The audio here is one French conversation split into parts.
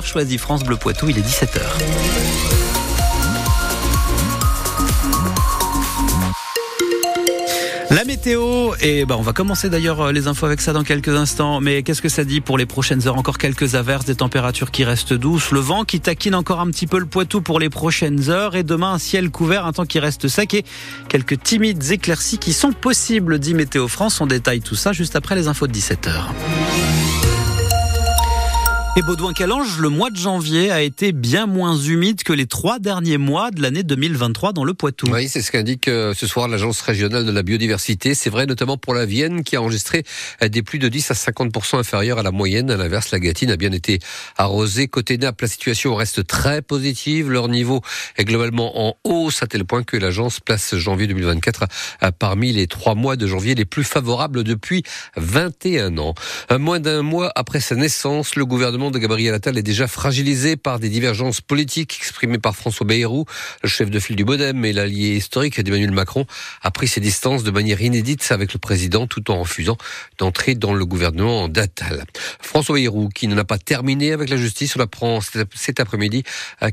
Choisi France Bleu Poitou, il est 17h. La météo, et ben on va commencer d'ailleurs euh, les infos avec ça dans quelques instants. Mais qu'est-ce que ça dit pour les prochaines heures? Encore quelques averses, des températures qui restent douces, le vent qui taquine encore un petit peu le Poitou pour les prochaines heures, et demain un ciel couvert, un temps qui reste sec et quelques timides éclaircies qui sont possibles, dit Météo France. On détaille tout ça juste après les infos de 17h. Et Baudouin-Calange, le mois de janvier a été bien moins humide que les trois derniers mois de l'année 2023 dans le Poitou. Oui, c'est ce qu'indique euh, ce soir l'Agence régionale de la biodiversité. C'est vrai notamment pour la Vienne qui a enregistré euh, des pluies de 10 à 50% inférieures à la moyenne. À l'inverse, la Gatine a bien été arrosée. Côté Naples, la situation reste très positive. Leur niveau est globalement en hausse à tel point que l'agence place janvier 2024 parmi les trois mois de janvier les plus favorables depuis 21 ans. Moins d'un mois après sa naissance, le gouvernement de Gabriel Attal est déjà fragilisé par des divergences politiques exprimées par François Bayrou, le chef de file du Modem et l'allié historique d'Emmanuel Macron, a pris ses distances de manière inédite avec le président tout en refusant d'entrer dans le gouvernement d'Attal. François Bayrou, qui n'en a pas terminé avec la justice, on apprend cet après-midi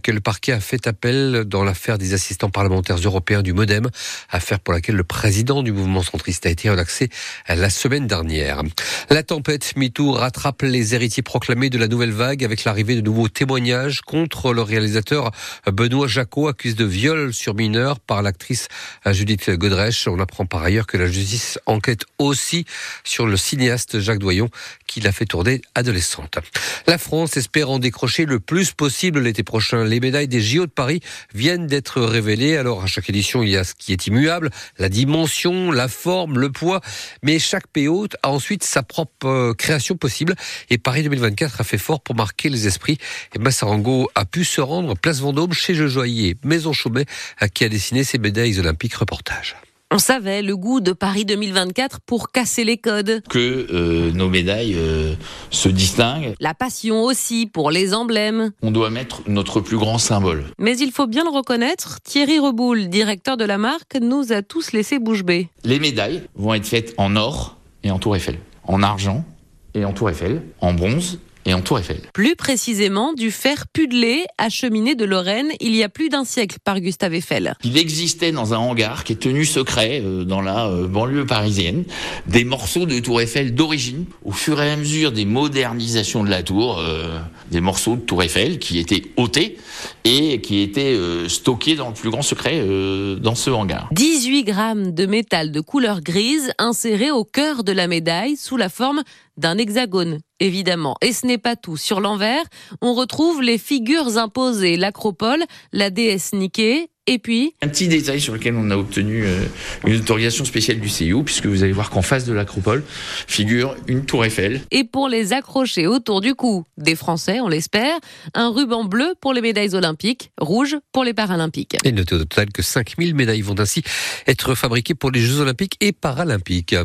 que le parquet a fait appel dans l'affaire des assistants parlementaires européens du Modem, affaire pour laquelle le président du mouvement centriste a été relaxé la semaine dernière. La tempête MeToo rattrape les héritiers proclamés de la nouvelle nouvelle vague avec l'arrivée de nouveaux témoignages contre le réalisateur Benoît Jacot, accusé de viol sur mineur par l'actrice Judith Godrèche. On apprend par ailleurs que la justice enquête aussi sur le cinéaste Jacques Doyon qui l'a fait tourner adolescente. La France espère en décrocher le plus possible l'été prochain. Les médailles des JO de Paris viennent d'être révélées. Alors à chaque édition, il y a ce qui est immuable, la dimension, la forme, le poids, mais chaque pays a ensuite sa propre euh, création possible. Et Paris 2024 a fait pour marquer les esprits. Et Massarango a pu se rendre place Vendôme chez Joyer, Maison Chaumet, qui a dessiné ses médailles olympiques. Reportage. On savait le goût de Paris 2024 pour casser les codes. Que euh, nos médailles euh, se distinguent. La passion aussi pour les emblèmes. On doit mettre notre plus grand symbole. Mais il faut bien le reconnaître, Thierry Reboul, directeur de la marque, nous a tous laissé bouche bée. Les médailles vont être faites en or et en tour Eiffel, en argent et en tour Eiffel, en bronze et en Tour Eiffel. Plus précisément, du fer pudelé acheminé de Lorraine il y a plus d'un siècle par Gustave Eiffel. Il existait dans un hangar qui est tenu secret euh, dans la euh, banlieue parisienne des morceaux de Tour Eiffel d'origine. Au fur et à mesure des modernisations de la tour, euh, des morceaux de Tour Eiffel qui étaient ôtés et qui étaient stockés dans le plus grand secret dans ce hangar. 18 grammes de métal de couleur grise insérés au cœur de la médaille sous la forme d'un hexagone, évidemment. Et ce n'est pas tout. Sur l'envers, on retrouve les figures imposées, l'acropole, la déesse Niké, et puis Un petit détail sur lequel on a obtenu euh, une autorisation spéciale du CIO, puisque vous allez voir qu'en face de l'acropole figure une tour Eiffel. Et pour les accrocher autour du cou des Français, on l'espère, un ruban bleu pour les médailles olympiques, rouge pour les paralympiques. Et notez au total que 5000 médailles vont ainsi être fabriquées pour les Jeux olympiques et paralympiques.